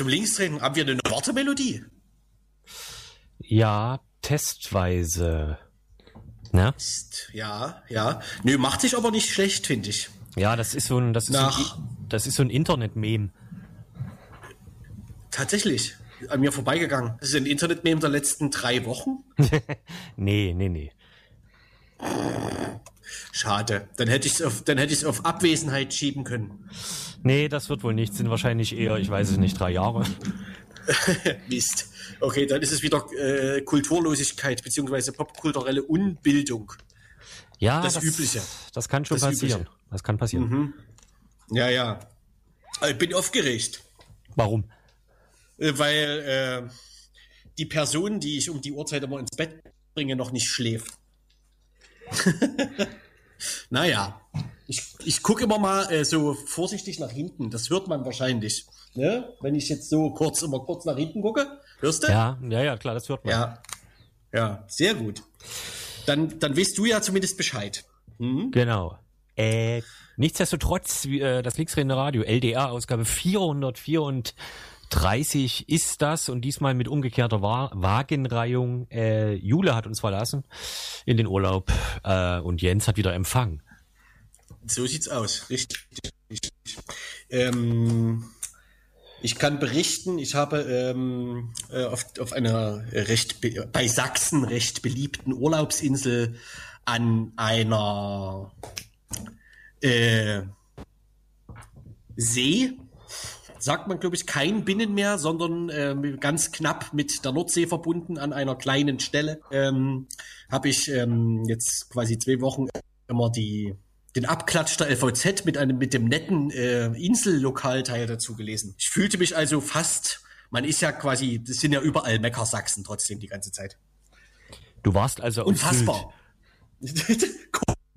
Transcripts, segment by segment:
Zum Linksdrehen haben wir eine Wortemelodie. Ja, testweise. Ne? Ja, ja. Nö, macht sich aber nicht schlecht, finde ich. Ja, das ist so ein, das ist Nach- so ein, das ist so ein Internet-Meme. Tatsächlich. An mir vorbeigegangen. Das ist ein Internet-Meme der letzten drei Wochen. Nee, nee, nee. Schade. Dann hätte ich es auf, dann hätte ich auf Abwesenheit schieben können. Nee, das wird wohl nicht. Sind wahrscheinlich eher, ich weiß es nicht, drei Jahre. Mist. Okay, dann ist es wieder äh, Kulturlosigkeit beziehungsweise popkulturelle Unbildung. Ja, Das Übliche. Das kann schon Das passieren. Übliche. Das kann passieren. Ja, ja. Aber Ich bin aufgeregt, Warum? äh, weil äh, die Person, die ich um die Uhrzeit immer ins Bett bringe, noch nicht schläft. naja, ich, ich gucke immer mal äh, so vorsichtig nach hinten. Das hört man wahrscheinlich. Ne? Wenn ich jetzt so kurz immer kurz nach hinten gucke. Hörst du? Ja, ja, ja, klar, das hört man. Ja, ja, sehr gut. Dann, dann weißt du ja zumindest Bescheid. Genau. Äh, nichtsdestotrotz, äh, das Linksrede Radio, LDR-Ausgabe 434 ist das und diesmal mit umgekehrter Wa Wagenreihung. Äh, Jule hat uns verlassen in den Urlaub äh, und Jens hat wieder Empfang. So sieht's aus, richtig. richtig. Ähm, ich kann berichten, ich habe ähm, äh, auf, auf einer recht be- bei Sachsen recht beliebten Urlaubsinsel an einer äh, See, sagt man, glaube ich, kein Binnenmeer, sondern ähm, ganz knapp mit der Nordsee verbunden an einer kleinen Stelle, ähm, habe ich ähm, jetzt quasi zwei Wochen immer die den Abklatsch der LVZ mit einem mit dem netten äh, Insellokalteil dazu gelesen. Ich fühlte mich also fast, man ist ja quasi, das sind ja überall Meckersachsen trotzdem die ganze Zeit. Du warst also. Unfassbar.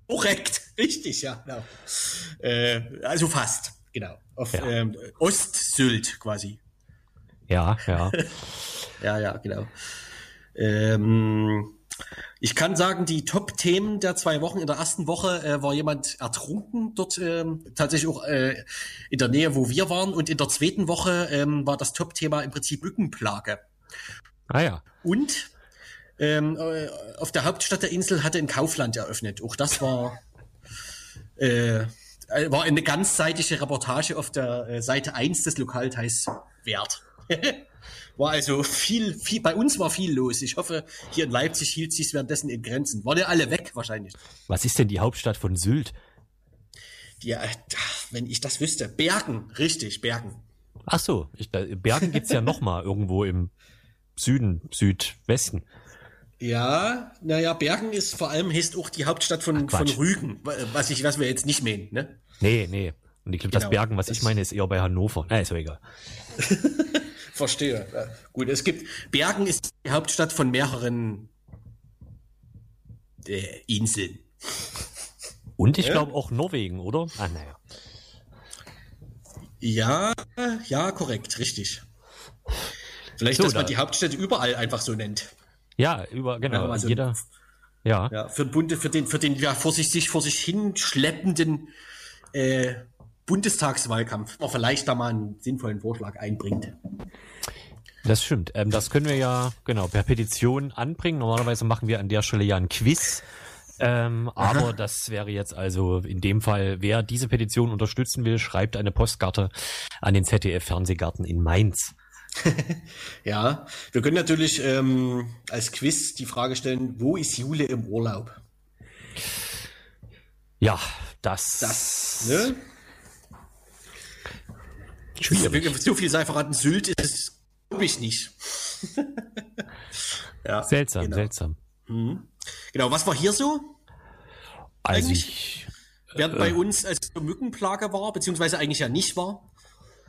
Korrekt, richtig, ja. Genau. Äh, also fast, genau. Auf Ja. ähm, Ostsylt quasi. Ja, ja. Ja, ja, genau. Ähm, ich kann sagen, die Top-Themen der zwei Wochen. In der ersten Woche äh, war jemand ertrunken dort ähm, tatsächlich auch äh, in der Nähe, wo wir waren. Und in der zweiten Woche ähm, war das Top-Thema im Prinzip Mückenplage. Ah ja. Und ähm, äh, auf der Hauptstadt der Insel hatte ein Kaufland eröffnet. Auch das war, äh, war eine ganzseitige Reportage auf der äh, Seite 1 des Lokalteils wert. war also viel, viel, bei uns war viel los. Ich hoffe, hier in Leipzig hielt sich währenddessen in Grenzen. Waren ja alle weg wahrscheinlich. Was ist denn die Hauptstadt von Sylt? Die, äh, wenn ich das wüsste. Bergen, richtig, Bergen. Ach so, ich, da, Bergen gibt's ja noch mal irgendwo im Süden, Südwesten. Ja, naja, Bergen ist vor allem heißt auch die Hauptstadt von, Ach, von. Rügen, was ich, was wir jetzt nicht meinen, ne? Nee, nee. Und ich glaube, das Genau, Bergen, was das- ich meine, ist eher bei Hannover. Na, ist ja egal. Verstehe. Ja, gut, es gibt Bergen ist die Hauptstadt von mehreren äh, Inseln. Und ich Ja? glaube auch Norwegen, oder? Ah, naja. Ja, ja, korrekt, richtig. Vielleicht, So, dass man da- die Hauptstädte überall einfach so nennt. Ja, über, genau. Also- jeder. Ja. Ja, für, den Bunde, für den, für den ja vor sich, sich vor sich hin schleppenden äh, Bundestagswahlkampf, man vielleicht da mal einen sinnvollen Vorschlag einbringt. Das stimmt. Ähm, das können wir ja, genau, per Petition anbringen. Normalerweise machen wir an der Stelle ja ein Quiz. Ähm, aber das wäre jetzt also in dem Fall, wer diese Petition unterstützen will, schreibt eine Postkarte an den ZDF-Fernsehgarten in Mainz. Ja, wir können natürlich ähm, als Quiz die Frage stellen, wo ist Jule im Urlaub? Ja, das, Das, ne? schwierig. So viel sei verraten, Sylt ist es, glaube ich, nicht. ja, Seltsam, genau. seltsam. Genau, was war hier so? Also Eigentlich- ich, Während bei uns als Mückenplage war, beziehungsweise eigentlich ja nicht war.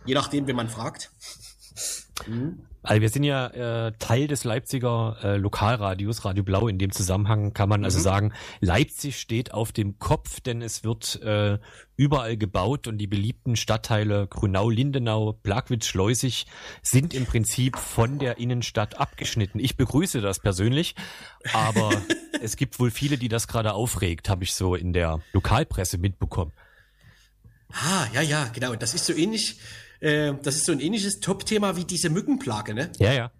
Je nachdem, wen man fragt. Also wir sind ja äh, Teil des Leipziger äh, Lokalradios, Radio Blau. In dem Zusammenhang kann man also sagen, Leipzig steht auf dem Kopf, denn es wird äh, überall gebaut und die beliebten Stadtteile Grünau, Lindenau, Plagwitz, Schleusig sind im Prinzip von der Innenstadt abgeschnitten. Ich begrüße das persönlich, aber es gibt wohl viele, die das gerade aufregt, habe ich so in der Lokalpresse mitbekommen. Ah, ja, ja, genau. Das ist so ähnlich, äh, das ist so ein ähnliches Top-Thema wie diese Mückenplage, ne? Ja, ja.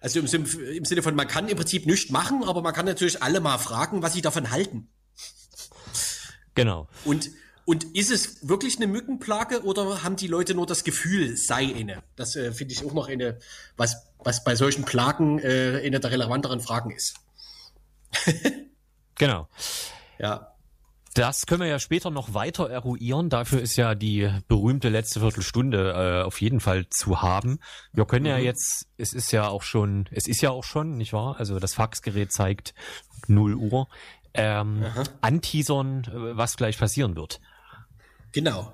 Also im, im Sinne von, man kann im Prinzip nichts machen, aber man kann natürlich alle mal fragen, was sie davon halten. Genau. Und, und ist es wirklich eine Mückenplage oder haben die Leute nur das Gefühl, sei eine? Das äh, finde ich auch noch eine, was, was bei solchen Plagen äh, eine der relevanteren Fragen ist. genau. Ja. Das können wir ja später noch weiter eruieren. Dafür ist ja die berühmte letzte Viertelstunde äh, auf jeden Fall zu haben. Wir können mhm. ja jetzt, es ist ja auch schon, es ist ja auch schon, nicht wahr? Also das Faxgerät zeigt 0 Uhr. Ähm, anteasern, äh, was gleich passieren wird. Genau.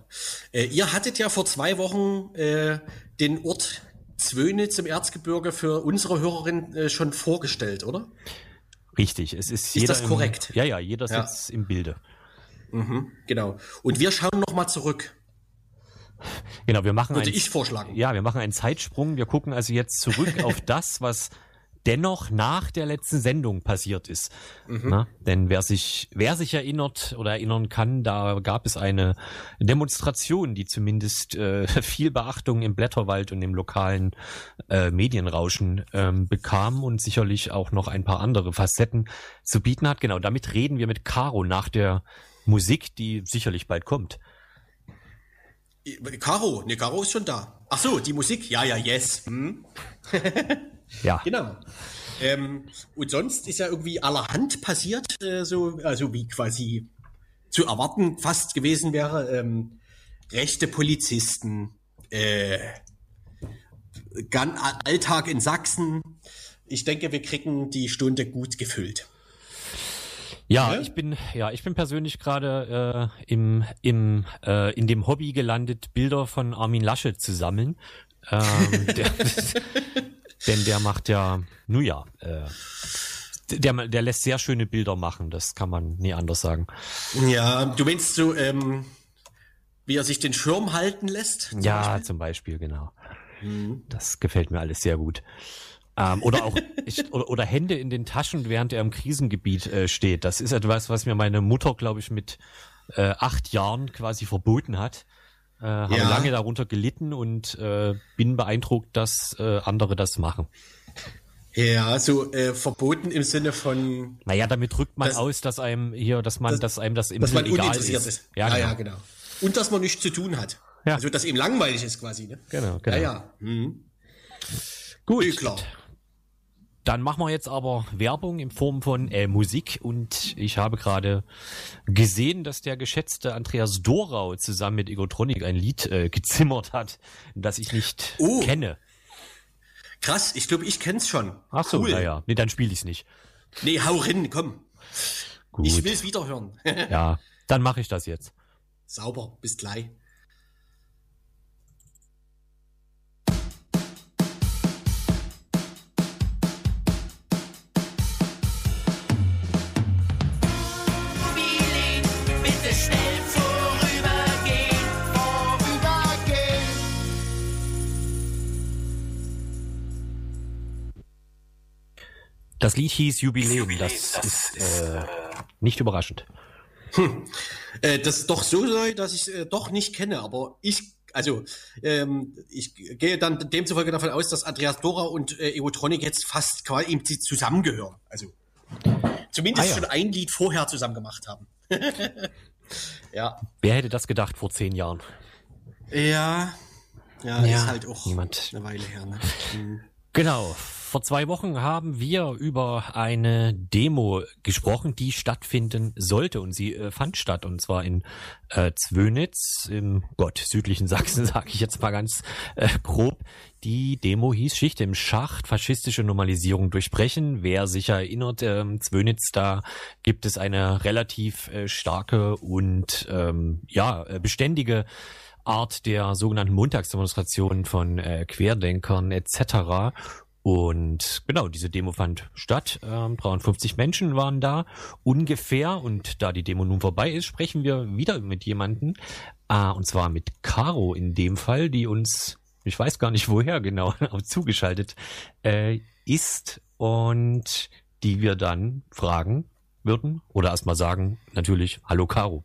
Äh, ihr hattet ja vor zwei Wochen äh, den Ort Zwönitz im Erzgebirge für unsere Hörerin äh, schon vorgestellt, oder? Richtig, es ist, ist jeder das korrekt? Im, ja, ja, jeder ja. sitzt im Bilde. Mhm, genau. Und wir schauen noch mal zurück. Genau, wir machen Würde ein, ich vorschlagen. Ja, wir machen einen Zeitsprung. Wir gucken also jetzt zurück auf das, was dennoch nach der letzten Sendung passiert ist. Mhm. Na, denn wer sich, wer sich erinnert oder erinnern kann, da gab es eine Demonstration, die zumindest äh, viel Beachtung im Blätterwald und im lokalen äh, Medienrauschen ähm, bekam und sicherlich auch noch ein paar andere Facetten zu bieten hat. Genau, damit reden wir mit Caro nach der Musik, die sicherlich bald kommt. Caro, ne, Caro ist schon da. Ach so, die Musik, ja, ja, yes. Hm? Ja. Genau. Ähm, und sonst ist ja irgendwie allerhand passiert, äh, so, also wie quasi zu erwarten fast gewesen wäre. Ähm, rechte Polizisten, äh, Alltag in Sachsen. Ich denke, wir kriegen die Stunde gut gefüllt. Ja, ja, ich bin ja, ich bin persönlich gerade äh, im im äh, in dem Hobby gelandet, Bilder von Armin Laschet zu sammeln. Ähm, der, denn der macht ja, nun ja, äh, der, der lässt sehr schöne Bilder machen, das kann man nie anders sagen. Ja, du meinst so, ähm, wie er sich den Schirm halten lässt? Zum ja, Beispiel? zum Beispiel, genau. Mhm. Das gefällt mir alles sehr gut. Ähm, oder auch ich, oder, oder, Hände in den Taschen, während er im Krisengebiet äh, steht. Das ist etwas, was mir meine Mutter, glaube ich, mit äh, acht Jahren quasi verboten hat. Äh, habe ja. lange darunter gelitten und äh, bin beeindruckt, dass äh, andere das machen. Ja, so äh, verboten im Sinne von. Naja, damit drückt man das, aus, dass einem hier, dass man, das, dass einem das im dass man egal ist. ist. Ja, ja, genau. ja, genau. Und dass man nichts zu tun hat. Ja. Also dass ihm langweilig ist quasi, ne? Genau, genau. Ja, ja. Mhm. Gut. Klar. Dann machen wir jetzt aber Werbung in Form von äh, Musik und ich habe gerade gesehen, dass der geschätzte Andreas Dorau zusammen mit Egotronic ein Lied äh, gezimmert hat, das ich nicht oh. kenne. Krass, ich glaube, ich kenn's schon. Ach so, cool. naja. Nee, dann spiele ich's nicht. Nee, hau rein, komm. Gut. Ich will's wieder hören. ja, dann mache ich das jetzt. Sauber, bis gleich. Das Lied hieß Jubiläum, das ist äh, nicht überraschend. Hm. Äh, das ist doch so sei, dass ich äh, doch nicht kenne, aber ich, also ähm, ich gehe dann demzufolge davon aus, dass Andreas Dora und äh, Evotronic jetzt fast quasi zusammengehören. Also zumindest ah, ja. schon ein Lied vorher zusammen gemacht haben. ja. Wer hätte das gedacht vor zehn Jahren? Ja, ja, ja ist halt auch niemand. eine Weile her. Ne? Hm. Genau. Vor zwei Wochen haben wir über eine Demo gesprochen, die stattfinden sollte und sie äh, fand statt und zwar in äh, Zwönitz im Gott südlichen Sachsen, sage ich jetzt mal ganz äh, grob. Die Demo hieß Schicht im Schacht, faschistische Normalisierung durchbrechen. Wer sich erinnert, äh, Zwönitz, da gibt es eine relativ äh, starke und ähm, ja äh, beständige Art der sogenannten Montagsdemonstrationen von äh, Querdenkern etc. Und genau, diese Demo fand statt. Ähm, 53 Menschen waren da ungefähr. Und da die Demo nun vorbei ist, sprechen wir wieder mit jemanden. Äh, und zwar mit Caro in dem Fall, die uns, ich weiß gar nicht woher genau, zugeschaltet äh, ist. Und die wir dann fragen würden. Oder erstmal sagen, natürlich, hallo Caro.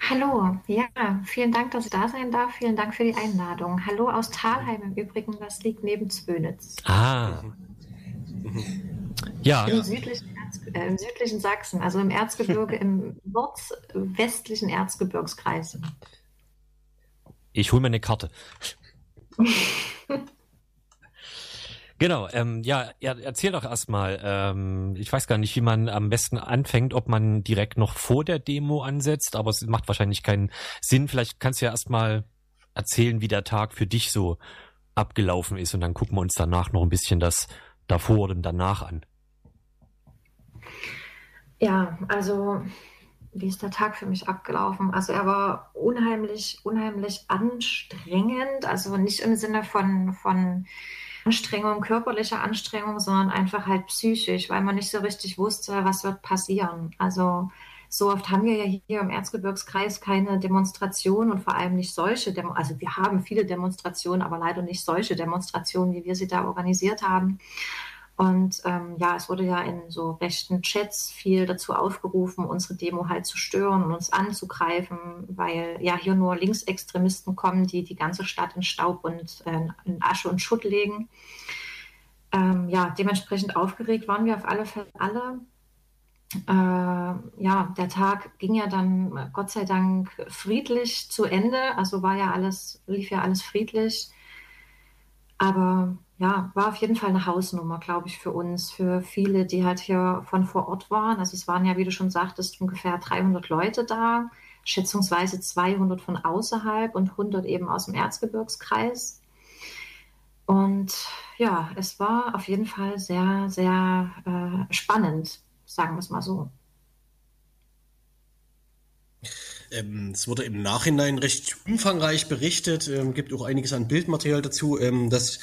Hallo, ja, vielen Dank, dass ich da sein darf. Vielen Dank für die Einladung. Hallo aus Thalheim im Übrigen, das liegt neben Zwönitz. Ah. Ja. Im südlichen, äh, Im südlichen Sachsen, also im Erzgebirge, im nordwestlichen Erzgebirgskreis. Ich hole mir eine Karte. Genau, ähm, ja, erzähl doch erstmal. Ähm, ich weiß gar nicht, wie man am besten anfängt, ob man direkt noch vor der Demo ansetzt, aber es macht wahrscheinlich keinen Sinn. Vielleicht kannst du ja erstmal erzählen, wie der Tag für dich so abgelaufen ist und dann gucken wir uns danach noch ein bisschen das davor und danach an. Ja, also wie ist der Tag für mich abgelaufen? Also er war unheimlich, unheimlich anstrengend. Also nicht im Sinne von, von Anstrengung, körperlicher Anstrengung, sondern einfach halt psychisch, weil man nicht so richtig wusste, was wird passieren. Also so oft haben wir ja hier im Erzgebirgskreis keine Demonstrationen und vor allem nicht solche, Demo also wir haben viele Demonstrationen, aber leider nicht solche Demonstrationen, wie wir sie da organisiert haben. Und ähm, ja, es wurde ja in so rechten Chats viel dazu aufgerufen, unsere Demo halt zu stören und uns anzugreifen, weil ja hier nur Linksextremisten kommen, die die ganze Stadt in Staub und äh, in Asche und Schutt legen. Ähm, ja, dementsprechend aufgeregt waren wir auf alle Fälle alle. Äh, ja, der Tag ging ja dann Gott sei Dank friedlich zu Ende. Also war ja alles, lief ja alles friedlich. Aber ja, war auf jeden Fall eine Hausnummer, glaube ich, für uns, für viele, die halt hier von vor Ort waren. Also es waren ja, wie du schon sagtest, ungefähr 300 Leute da, schätzungsweise 200 von außerhalb und 100 eben aus dem Erzgebirgskreis. Und ja, es war auf jeden Fall sehr, sehr äh, spannend, sagen wir es mal so. Ähm, es wurde im Nachhinein recht umfangreich berichtet, ähm, gibt auch einiges an Bildmaterial dazu, ähm, dass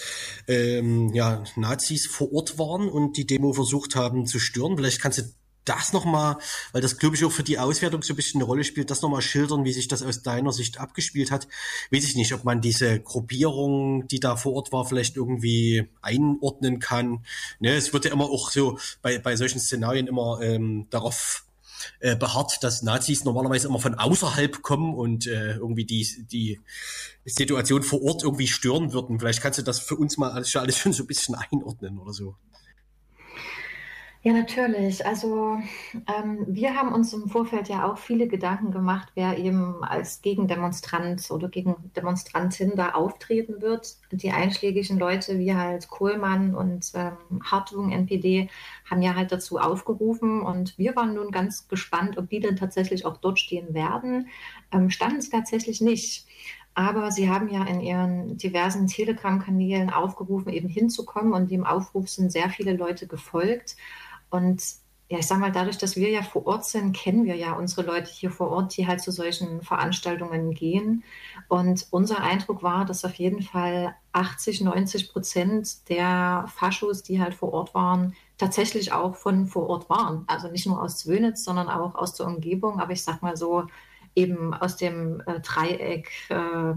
ähm, ja, Nazis vor Ort waren und die Demo versucht haben zu stören. Vielleicht kannst du das nochmal, weil das glaube ich auch für die Auswertung so ein bisschen eine Rolle spielt, das nochmal schildern, wie sich das aus deiner Sicht abgespielt hat. Weiß ich nicht, ob man diese Gruppierung, die da vor Ort war, vielleicht irgendwie einordnen kann. Ne, es wird ja immer auch so bei, bei solchen Szenarien immer ähm, darauf äh, beharrt, dass Nazis normalerweise immer von außerhalb kommen und äh, irgendwie die, die Situation vor Ort irgendwie stören würden. Vielleicht kannst du das für uns mal alles, alles schon so ein bisschen einordnen oder so. Ja, natürlich. Also ähm, wir haben uns im Vorfeld ja auch viele Gedanken gemacht, wer eben als Gegendemonstrant oder Gegendemonstrantin da auftreten wird. Die einschlägigen Leute wie halt Kohlmann und ähm, Hartung, NPD, haben ja halt dazu aufgerufen und wir waren nun ganz gespannt, ob die denn tatsächlich auch dort stehen werden. Ähm, standen es tatsächlich nicht. Aber sie haben ja in ihren diversen Telegram-Kanälen aufgerufen, eben hinzukommen und dem Aufruf sind sehr viele Leute gefolgt. Und ja, ich sag mal, dadurch, dass wir ja vor Ort sind, kennen wir ja unsere Leute hier vor Ort, die halt zu solchen Veranstaltungen gehen. Und unser Eindruck war, dass auf jeden Fall 80, 90 Prozent der Faschos, die halt vor Ort waren, tatsächlich auch von vor Ort waren. Also nicht nur aus Zwönitz, sondern auch aus der Umgebung. Aber ich sag mal so, eben aus dem äh, Dreieck äh,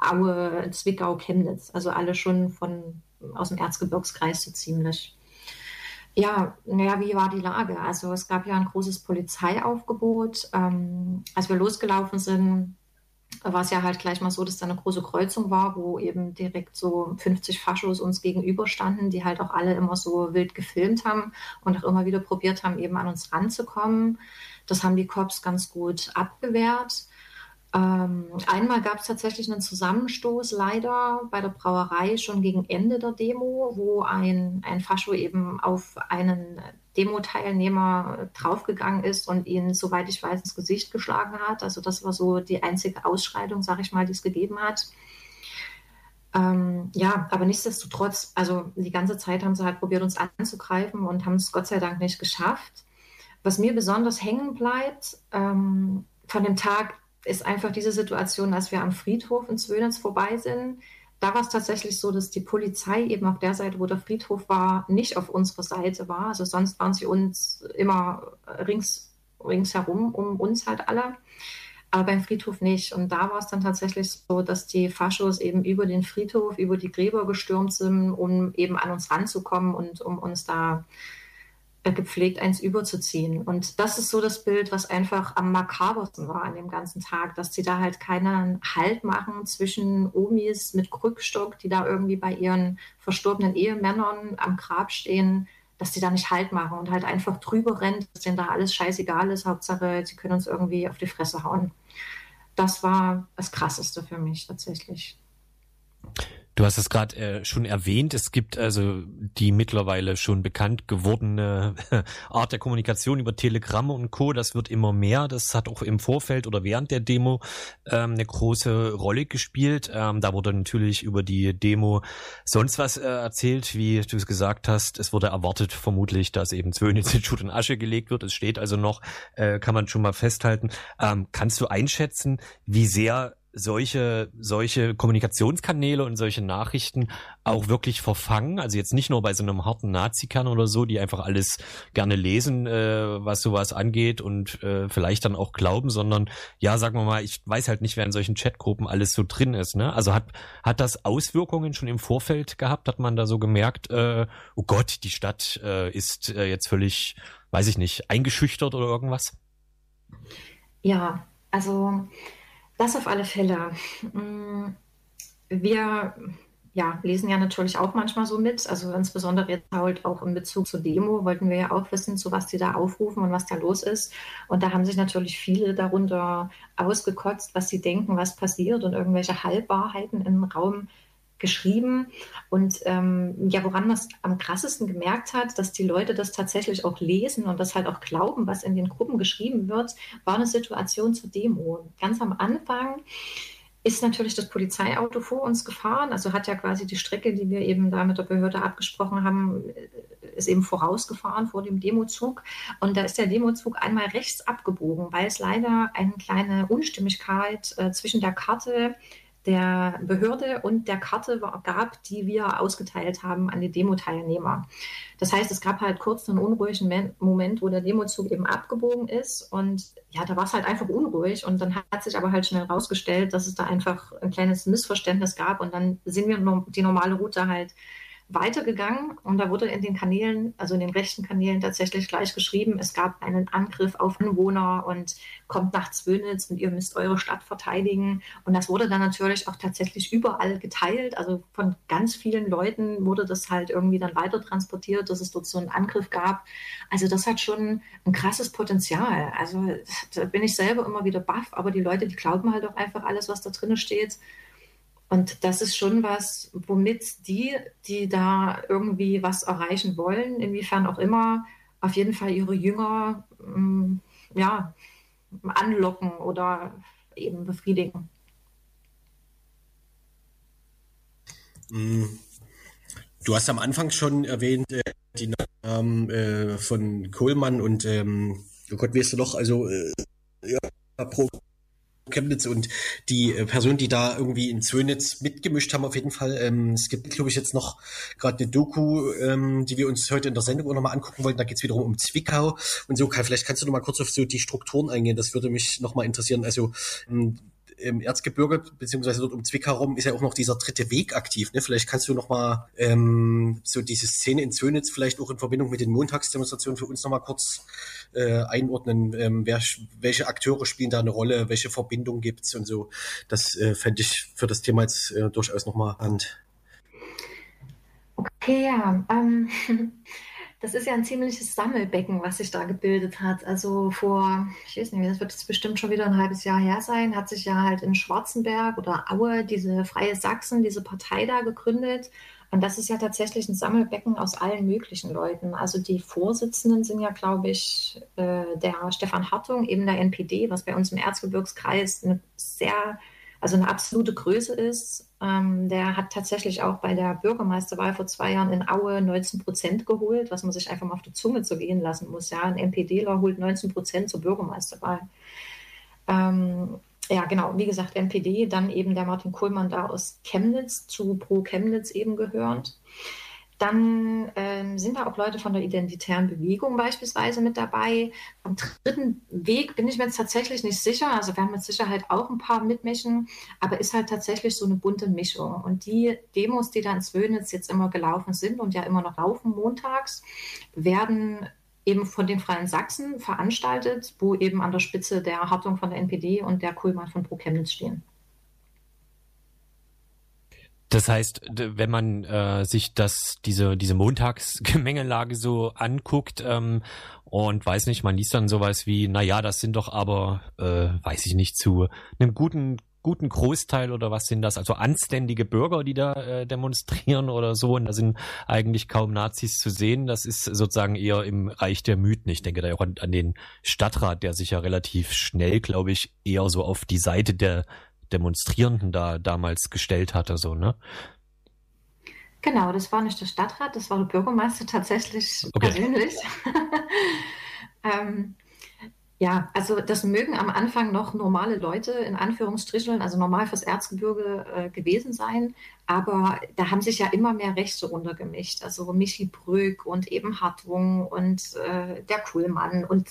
Aue, Zwickau, Chemnitz. Also alle schon von aus dem Erzgebirgskreis so ziemlich. Ja, naja, wie war die Lage? Also es gab ja ein großes Polizeiaufgebot. Ähm, als wir losgelaufen sind, war es ja halt gleich mal so, dass da eine große Kreuzung war, wo eben direkt so 50 Faschos uns gegenüberstanden, die halt auch alle immer so wild gefilmt haben und auch immer wieder probiert haben, eben an uns ranzukommen. Das haben die Cops ganz gut abgewehrt. Ähm, einmal gab es tatsächlich einen Zusammenstoß, leider bei der Brauerei schon gegen Ende der Demo, wo ein, ein Fascho eben auf einen Demo-Teilnehmer draufgegangen ist und ihn, soweit ich weiß, ins Gesicht geschlagen hat. Also das war so die einzige Ausschreitung, sag ich mal, die es gegeben hat. Ähm, ja, aber nichtsdestotrotz, also die ganze Zeit haben sie halt probiert, uns anzugreifen und haben es Gott sei Dank nicht geschafft. Was mir besonders hängen bleibt ähm, von dem Tag, ist einfach diese Situation, als wir am Friedhof in Zwönitz vorbei sind. Da war es tatsächlich so, dass die Polizei eben auf der Seite, wo der Friedhof war, nicht auf unserer Seite war. Also sonst waren sie uns immer rings, ringsherum, um uns halt alle. Aber beim Friedhof nicht. Und da war es dann tatsächlich so, dass die Faschos eben über den Friedhof, über die Gräber gestürmt sind, um eben an uns ranzukommen und um uns da äh, gepflegt, eins überzuziehen. Und das ist so das Bild, was einfach am makabersten war an dem ganzen Tag, dass sie da halt keinen Halt machen zwischen Omis mit Krückstock, die da irgendwie bei ihren verstorbenen Ehemännern am Grab stehen, dass die da nicht Halt machen und halt einfach drüber rennt, dass denen da alles scheißegal ist. Hauptsache, sie können uns irgendwie auf die Fresse hauen. Das war das Krasseste für mich tatsächlich. Du hast es gerade äh, schon erwähnt. Es gibt also die mittlerweile schon bekannt gewordene Art der Kommunikation über Telegramme und Co. Das wird immer mehr. Das hat auch im Vorfeld oder während der Demo ähm, eine große Rolle gespielt. Ähm, da wurde natürlich über die Demo sonst was äh, erzählt, wie du es gesagt hast. Es wurde erwartet vermutlich, dass eben Zwönitz in Schutt und Asche gelegt wird. Es steht also noch, äh, kann man schon mal festhalten. Ähm, kannst du einschätzen, wie sehr solche, solche Kommunikationskanäle und solche Nachrichten auch wirklich verfangen. Also jetzt nicht nur bei so einem harten Nazi-Kern oder so, die einfach alles gerne lesen, äh, was sowas angeht und äh, vielleicht dann auch glauben, sondern ja, sagen wir mal, ich weiß halt nicht, wer in solchen Chatgruppen alles so drin ist. Ne? Also hat, hat das Auswirkungen schon im Vorfeld gehabt? Hat man da so gemerkt, äh, oh Gott, die Stadt äh, ist äh, jetzt völlig, weiß ich nicht, eingeschüchtert oder irgendwas? Ja, also das auf alle Fälle. Mm, wir ja, lesen ja natürlich auch manchmal so mit. Also insbesondere jetzt halt auch in Bezug zur Demo wollten wir ja auch wissen, zu was die da aufrufen und was da los ist. Und da haben sich natürlich viele darunter ausgekotzt, was sie denken, was passiert und irgendwelche Halbwahrheiten im Raum geschrieben. Und ähm, ja, woran man es am krassesten gemerkt hat, dass die Leute das tatsächlich auch lesen und das halt auch glauben, was in den Gruppen geschrieben wird, war eine Situation zur Demo. Ganz am Anfang ist natürlich das Polizeiauto vor uns gefahren, also hat ja quasi die Strecke, die wir eben da mit der Behörde abgesprochen haben, ist eben vorausgefahren vor dem Demozug. Und da ist der Demozug einmal rechts abgebogen, weil es leider eine kleine Unstimmigkeit äh, zwischen der Karte der Behörde und der Karte gab, die wir ausgeteilt haben an die Demo-Teilnehmer. Das heißt, es gab halt kurz einen unruhigen Moment, wo der Demozug eben abgebogen ist und ja, da war es halt einfach unruhig und dann hat sich aber halt schnell rausgestellt, dass es da einfach ein kleines Missverständnis gab und dann sind wir die normale Route halt weitergegangen und da wurde in den Kanälen, also in den rechten Kanälen tatsächlich gleich geschrieben, es gab einen Angriff auf Anwohner und kommt nach Zwönitz und ihr müsst eure Stadt verteidigen. Und das wurde dann natürlich auch tatsächlich überall geteilt. Also von ganz vielen Leuten wurde das halt irgendwie dann weiter transportiert, dass es dort so einen Angriff gab. Also das hat schon ein krasses Potenzial. Also da bin ich selber immer wieder baff, aber die Leute, die glauben halt auch einfach alles, was da drin steht. Und das ist schon was, womit die, die da irgendwie was erreichen wollen, inwiefern auch immer, auf jeden Fall ihre Jünger mm, ja, anlocken oder eben befriedigen. Mm. Du hast am Anfang schon erwähnt, äh, die Namen äh, von Kohlmann und, ähm, oh Gott, weißt du noch, also äh, ja, pro Chemnitz und die äh, Personen, die da irgendwie in Zwönitz mitgemischt haben, auf jeden Fall. Ähm, es gibt, glaube ich, jetzt noch gerade eine Doku, ähm, die wir uns heute in der Sendung auch nochmal angucken wollten. Da geht es wiederum um Zwickau und so. Kai, vielleicht kannst du noch mal kurz auf so die Strukturen eingehen. Das würde mich nochmal interessieren. Also ähm, im Erzgebirge, beziehungsweise dort um Zwickau rum, ist ja auch noch dieser dritte Weg aktiv. Ne? Vielleicht kannst du noch mal ähm, so diese Szene in Zönitz vielleicht auch in Verbindung mit den Montagsdemonstrationen für uns noch mal kurz äh, einordnen. Ähm, wer, welche Akteure spielen da eine Rolle? Welche Verbindung gibt's und so? Das äh, fände ich für das Thema jetzt äh, durchaus noch mal spannend. Okay, ja. Ähm, Das ist ja ein ziemliches Sammelbecken, was sich da gebildet hat. Also vor, ich weiß nicht, das wird jetzt bestimmt schon wieder ein halbes Jahr her sein, hat sich ja halt in Schwarzenberg oder Aue diese Freie Sachsen, diese Partei da gegründet. Und das ist ja tatsächlich ein Sammelbecken aus allen möglichen Leuten. Also die Vorsitzenden sind ja, glaube ich, äh, der Stefan Hartung, eben der NPD, was bei uns im Erzgebirgskreis eine sehr also eine absolute Größe ist. Ähm, der hat tatsächlich auch bei der Bürgermeisterwahl vor zwei Jahren in Aue 19 Prozent geholt, was man sich einfach mal auf die Zunge zu gehen lassen muss. Ja, ein NPDler holt 19 Prozent zur Bürgermeisterwahl. Ähm, ja, genau, wie gesagt, NPD, dann eben der Martin Kohlmann da aus Chemnitz zu Pro Chemnitz eben gehörend. Dann ähm, sind da auch Leute von der identitären Bewegung beispielsweise mit dabei. Am dritten Weg bin ich mir jetzt tatsächlich nicht sicher. Also wir haben mit Sicherheit auch ein paar mitmischen, aber ist halt tatsächlich so eine bunte Mischung. Und die Demos, die da in Zwönitz jetzt immer gelaufen sind und ja immer noch laufen montags, werden eben von den Freien Sachsen veranstaltet, wo eben an der Spitze der Hartung von der NPD und der Kuhlmann von Pro Chemnitz stehen. Das heißt, wenn man äh, sich das diese diese Montagsgemengelage so anguckt ähm, und weiß nicht, man liest dann sowas wie, na ja, das sind doch aber, äh, weiß ich nicht, zu einem guten guten Großteil oder was sind das? Also anständige Bürger, die da äh, demonstrieren oder so. Und da sind eigentlich kaum Nazis zu sehen. Das ist sozusagen eher im Reich der Mythen. Ich denke da auch an, an den Stadtrat, der sich ja relativ schnell, glaube ich, eher so auf die Seite der Demonstrierenden da damals gestellt hatte, so, ne? Genau, das war nicht der Stadtrat, das war der Bürgermeister tatsächlich okay. persönlich. ähm, ja, also das mögen am Anfang noch normale Leute in Anführungsstrichen, also normal fürs Erzgebirge äh, gewesen sein, aber da haben sich ja immer mehr Rechte untergemischt. Also Michi Brück und eben Hartung und äh, der Kuhlmann und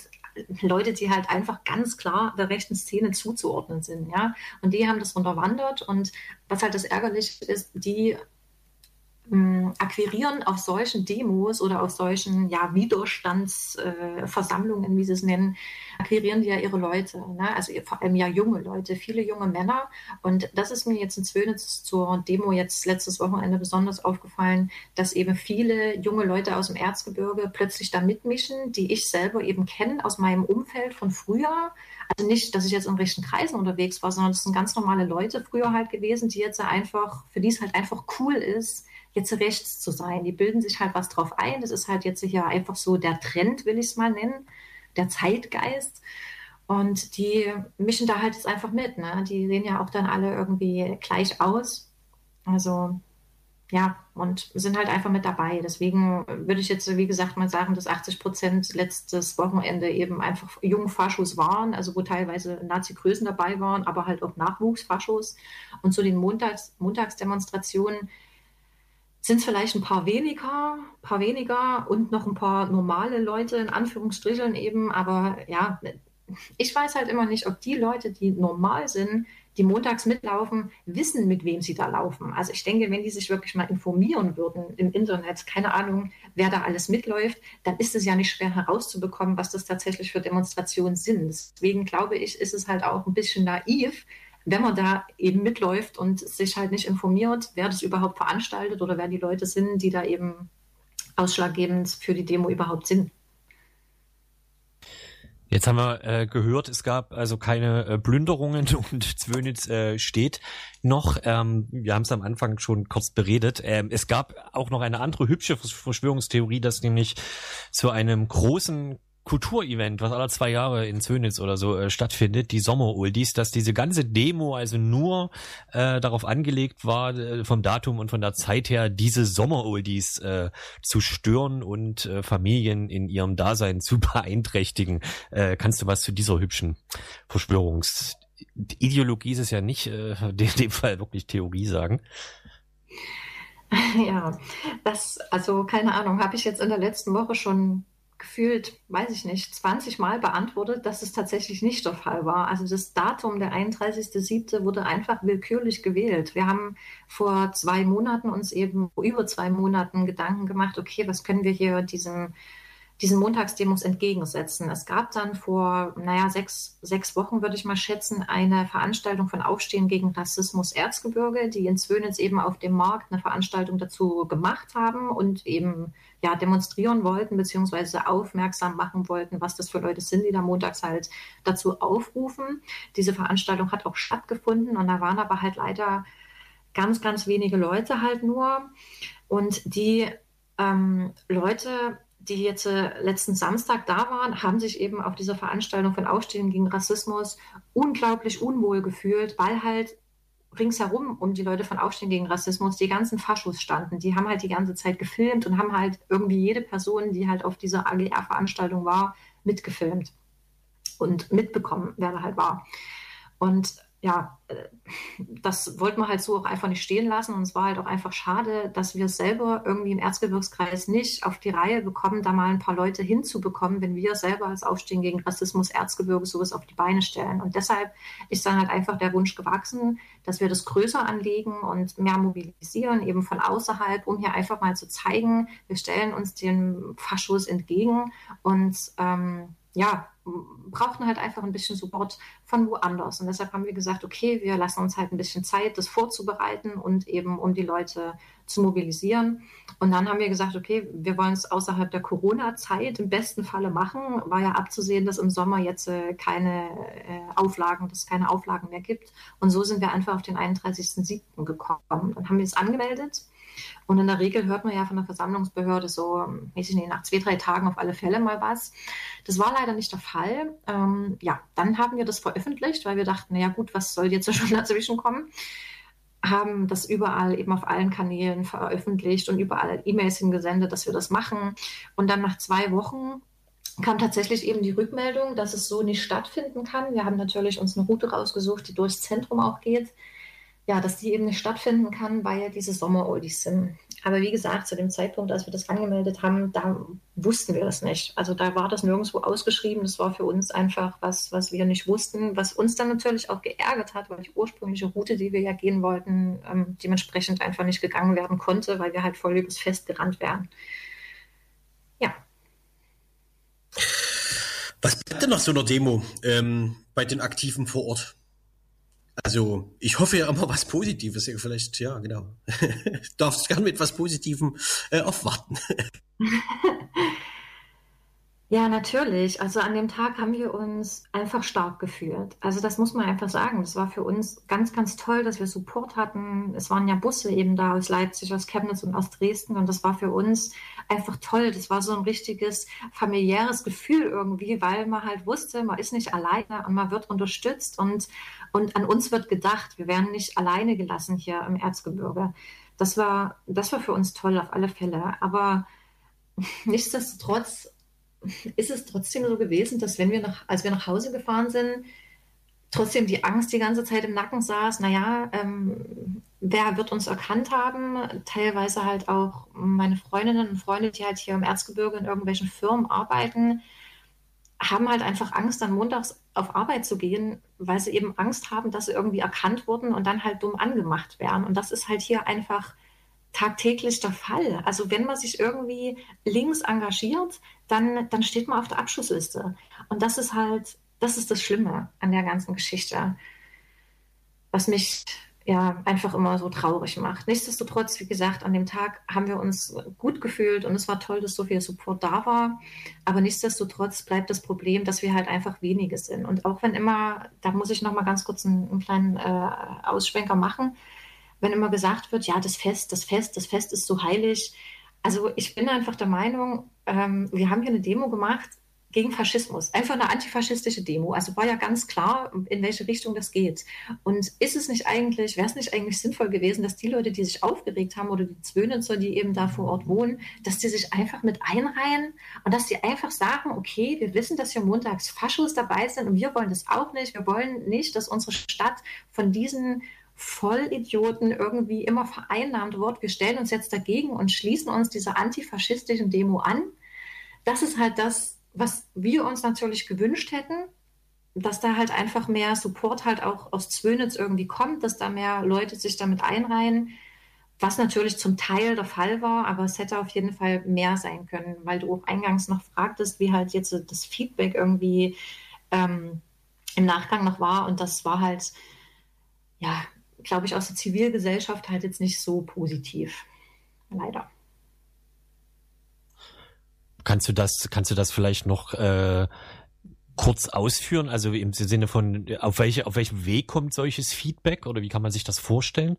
Leute, die halt einfach ganz klar der rechten Szene zuzuordnen sind, ja. Und die haben das unterwandert und was halt das ärgerlich ist, die mh, akquirieren auf solchen Demos oder auf solchen ja, Widerstandsversammlungen, äh, wie sie es nennen, akquirieren die ja ihre Leute. Ne? Also vor allem ja junge Leute, viele junge Männer. Und das ist mir jetzt in Zwönitz zur Demo jetzt letztes Wochenende besonders aufgefallen, dass eben viele junge Leute aus dem Erzgebirge plötzlich da mitmischen, die ich selber eben kenne aus meinem Umfeld von früher. Also nicht, dass ich jetzt in rechten Kreisen unterwegs war, sondern es sind ganz normale Leute früher halt gewesen, die jetzt einfach, für die es halt einfach cool ist, jetzt rechts zu sein. Die bilden sich halt was drauf ein. Das ist halt jetzt hier einfach so der Trend, will ich es mal nennen, der Zeitgeist. Und die mischen da halt jetzt einfach mit. Ne? Die sehen ja auch dann alle irgendwie gleich aus. Also ja, und sind halt einfach mit dabei. Deswegen würde ich jetzt, wie gesagt, mal sagen, dass 80 Prozent letztes Wochenende eben einfach Jungfaschos waren, also wo teilweise Nazi-Größen dabei waren, aber halt auch Nachwuchsfaschos. Und zu den Montags Montagsdemonstrationen sind es vielleicht ein paar weniger, paar weniger und noch ein paar normale Leute in Anführungsstrichen eben. Aber ja, ich weiß halt immer nicht, ob die Leute, die normal sind, die montags mitlaufen, wissen, mit wem sie da laufen. Also ich denke, wenn die sich wirklich mal informieren würden im Internet, keine Ahnung, wer da alles mitläuft, dann ist es ja nicht schwer herauszubekommen, was das tatsächlich für Demonstrationen sind. Deswegen glaube ich, ist es halt auch ein bisschen naiv, wenn man da eben mitläuft und sich halt nicht informiert, wer das überhaupt veranstaltet oder wer die Leute sind, die da eben ausschlaggebend für die Demo überhaupt sind. Jetzt haben wir äh, gehört, es gab also keine äh, Plünderungen und Zwönitz äh, steht noch. Ähm, wir haben es am Anfang schon kurz beredet. Ähm, es gab auch noch eine andere hübsche Verschwörungstheorie, dass nämlich zu einem großen Kulturevent, was alle zwei Jahre in Zönitz oder so äh, stattfindet, die Sommer-Oldies, dass diese ganze Demo also nur äh, darauf angelegt war, äh, vom Datum und von der Zeit her, diese Sommer-Oldies äh, zu stören und äh, Familien in ihrem Dasein zu beeinträchtigen. Äh, kannst du was zu dieser hübschen Verschwörungsideologie ist es ja nicht, äh, in dem Fall wirklich Theorie sagen? Ja, das, also keine Ahnung, habe ich jetzt in der letzten Woche schon gefühlt, weiß ich nicht, 20 Mal beantwortet, dass es tatsächlich nicht der Fall war. Also das Datum, der 31.07., wurde einfach willkürlich gewählt. Wir haben vor zwei Monaten uns eben, über zwei Monaten Gedanken gemacht, okay, was können wir hier diesem diesen Montagsdemos entgegensetzen. Es gab dann vor, naja, sechs, sechs Wochen, würde ich mal schätzen, eine Veranstaltung von Aufstehen gegen Rassismus Erzgebirge, die in Zwönitz eben auf dem Markt eine Veranstaltung dazu gemacht haben und eben ja demonstrieren wollten, beziehungsweise aufmerksam machen wollten, was das für Leute sind, die da montags halt dazu aufrufen. Diese Veranstaltung hat auch stattgefunden und da waren aber halt leider ganz, ganz wenige Leute halt nur. Und die ähm, Leute, die jetzt äh, letzten Samstag da waren, haben sich eben auf dieser Veranstaltung von Aufstehen gegen Rassismus unglaublich unwohl gefühlt, weil halt ringsherum um die Leute von Aufstehen gegen Rassismus die ganzen Faschos standen. Die haben halt die ganze Zeit gefilmt und haben halt irgendwie jede Person, die halt auf dieser AGR-Veranstaltung war, mitgefilmt und mitbekommen, wer da halt war. Und ja, äh, das wollten wir halt so auch einfach nicht stehen lassen. Und es war halt auch einfach schade, dass wir selber irgendwie im Erzgebirgskreis nicht auf die Reihe bekommen, da mal ein paar Leute hinzubekommen, wenn wir selber als Aufstehen gegen Rassismus Erzgebirge sowas auf die Beine stellen. Und deshalb ist dann halt einfach der Wunsch gewachsen, dass wir das größer anlegen und mehr mobilisieren, eben von außerhalb, um hier einfach mal zu zeigen, wir stellen uns dem Faschos entgegen und ähm, ja, brauchten halt einfach ein bisschen Support von woanders. Und deshalb haben wir gesagt, okay, wir lassen uns halt ein bisschen Zeit, das vorzubereiten und eben um die Leute zu mobilisieren. Und dann haben wir gesagt, okay, wir wollen es außerhalb der Corona-Zeit im besten Falle machen. War ja abzusehen, dass im Sommer jetzt äh, keine äh, Auflagen, dass es keine Auflagen mehr gibt. Und so sind wir einfach auf den 31.07. gekommen. Dann haben wir es angemeldet und in der Regel hört man ja von der Versammlungsbehörde so, weiß ich nicht, nach zwei, drei Tagen auf alle Fälle mal was. Das war leider nicht der Fall. Ähm, ja, dann haben wir das veröffentlicht, weil wir dachten, naja gut, was soll jetzt schon dazwischen kommen? Haben das überall eben auf allen Kanälen veröffentlicht und überall E-Mails hingesendet, dass wir das machen. Und dann nach zwei Wochen kam tatsächlich eben die Rückmeldung, dass es so nicht stattfinden kann. Wir haben natürlich uns eine Route rausgesucht, die durchs Zentrum auch geht ja, dass die eben nicht stattfinden kann, weil ja diese Sommer-Oldies sind. Aber wie gesagt, zu dem Zeitpunkt, als wir das angemeldet haben, da wussten wir das nicht. Also da war das nirgendwo ausgeschrieben. Das war für uns einfach was, was wir nicht wussten, was uns dann natürlich auch geärgert hat, weil die ursprüngliche Route, die wir ja gehen wollten, ähm, dementsprechend einfach nicht gegangen werden konnte, weil wir halt voll übers Fest gerannt wären. Ja. Was bleibt denn nach so einer Demo ähm, bei den Aktiven vor Ort? Also, ich hoffe ja immer was Positives. Vielleicht, ja, genau. Darfst gerne mit was Positivem äh, aufwarten. Ja, natürlich. Also an dem Tag haben wir uns einfach stark gefühlt. Also das muss man einfach sagen. Das war für uns ganz, ganz toll, dass wir Support hatten. Es waren ja Busse eben da aus Leipzig, aus Chemnitz und aus Dresden. Und das war für uns einfach toll. Das war so ein richtiges familiäres Gefühl irgendwie, weil man halt wusste, man ist nicht alleine und man wird unterstützt und, und an uns wird gedacht. Wir werden nicht alleine gelassen hier im Erzgebirge. Das war, das war für uns toll auf alle Fälle. Aber nichtsdestotrotz ist es trotzdem so gewesen, dass wenn wir nach, als wir nach Hause gefahren sind, trotzdem die Angst die ganze Zeit im Nacken saß, naja, ähm, wer wird uns erkannt haben? Teilweise halt auch meine Freundinnen und Freunde, die halt hier im Erzgebirge in irgendwelchen Firmen arbeiten, haben halt einfach Angst, dann montags auf Arbeit zu gehen, weil sie eben Angst haben, dass sie irgendwie erkannt wurden und dann halt dumm angemacht werden. Und das ist halt hier einfach tagtäglich der Fall. Also wenn man sich irgendwie links engagiert, dann, dann steht man auf der Abschussliste. Und das ist halt, das ist das Schlimme an der ganzen Geschichte, was mich ja einfach immer so traurig macht. Nichtsdestotrotz, wie gesagt, an dem Tag haben wir uns gut gefühlt und es war toll, dass so viel Support da war. Aber nichtsdestotrotz bleibt das Problem, dass wir halt einfach wenige sind. Und auch wenn immer, da muss ich noch mal ganz kurz einen, einen kleinen äh, Ausschwenker machen wenn immer gesagt wird, ja, das Fest, das Fest, das Fest ist so heilig. Also ich bin einfach der Meinung, ähm, wir haben hier eine Demo gemacht gegen Faschismus, einfach eine antifaschistische Demo. Also war ja ganz klar, in welche Richtung das geht. Und ist es nicht eigentlich, wäre es nicht eigentlich sinnvoll gewesen, dass die Leute, die sich aufgeregt haben oder die Zwönitzer, die eben da vor Ort wohnen, dass die sich einfach mit einreihen und dass sie einfach sagen, okay, wir wissen, dass hier montags Faschos dabei sind und wir wollen das auch nicht. Wir wollen nicht, dass unsere Stadt von diesen Vollidioten irgendwie immer vereinnahmt wird. Wir stellen uns jetzt dagegen und schließen uns dieser antifaschistischen Demo an. Das ist halt das, was wir uns natürlich gewünscht hätten, dass da halt einfach mehr Support halt auch aus Zwönitz irgendwie kommt, dass da mehr Leute sich damit einreihen, was natürlich zum Teil der Fall war, aber es hätte auf jeden Fall mehr sein können, weil du auch eingangs noch fragtest, wie halt jetzt das Feedback irgendwie ähm, im Nachgang noch war und das war halt, ja, glaube ich, aus der Zivilgesellschaft halt jetzt nicht so positiv. Leider. Kannst du das, kannst du das vielleicht noch äh, kurz ausführen? Also im Sinne von, auf, welche, auf welchem Weg kommt solches Feedback oder wie kann man sich das vorstellen?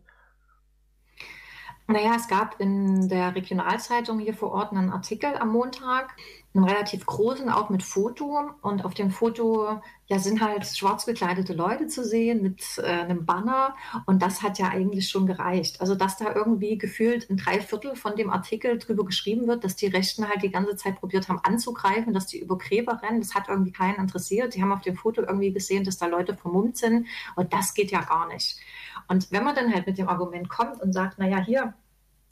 Naja, es gab in der Regionalzeitung hier vor Ort einen Artikel am Montag, einen relativ großen, auch mit Foto. Und auf dem Foto ja, sind halt schwarz gekleidete Leute zu sehen mit äh, einem Banner. Und das hat ja eigentlich schon gereicht. Also, dass da irgendwie gefühlt ein Dreiviertel von dem Artikel drüber geschrieben wird, dass die Rechten halt die ganze Zeit probiert haben anzugreifen, dass die über Gräber rennen, das hat irgendwie keinen interessiert. Die haben auf dem Foto irgendwie gesehen, dass da Leute vermummt sind. Und das geht ja gar nicht. Und wenn man dann halt mit dem Argument kommt und sagt, naja, hier,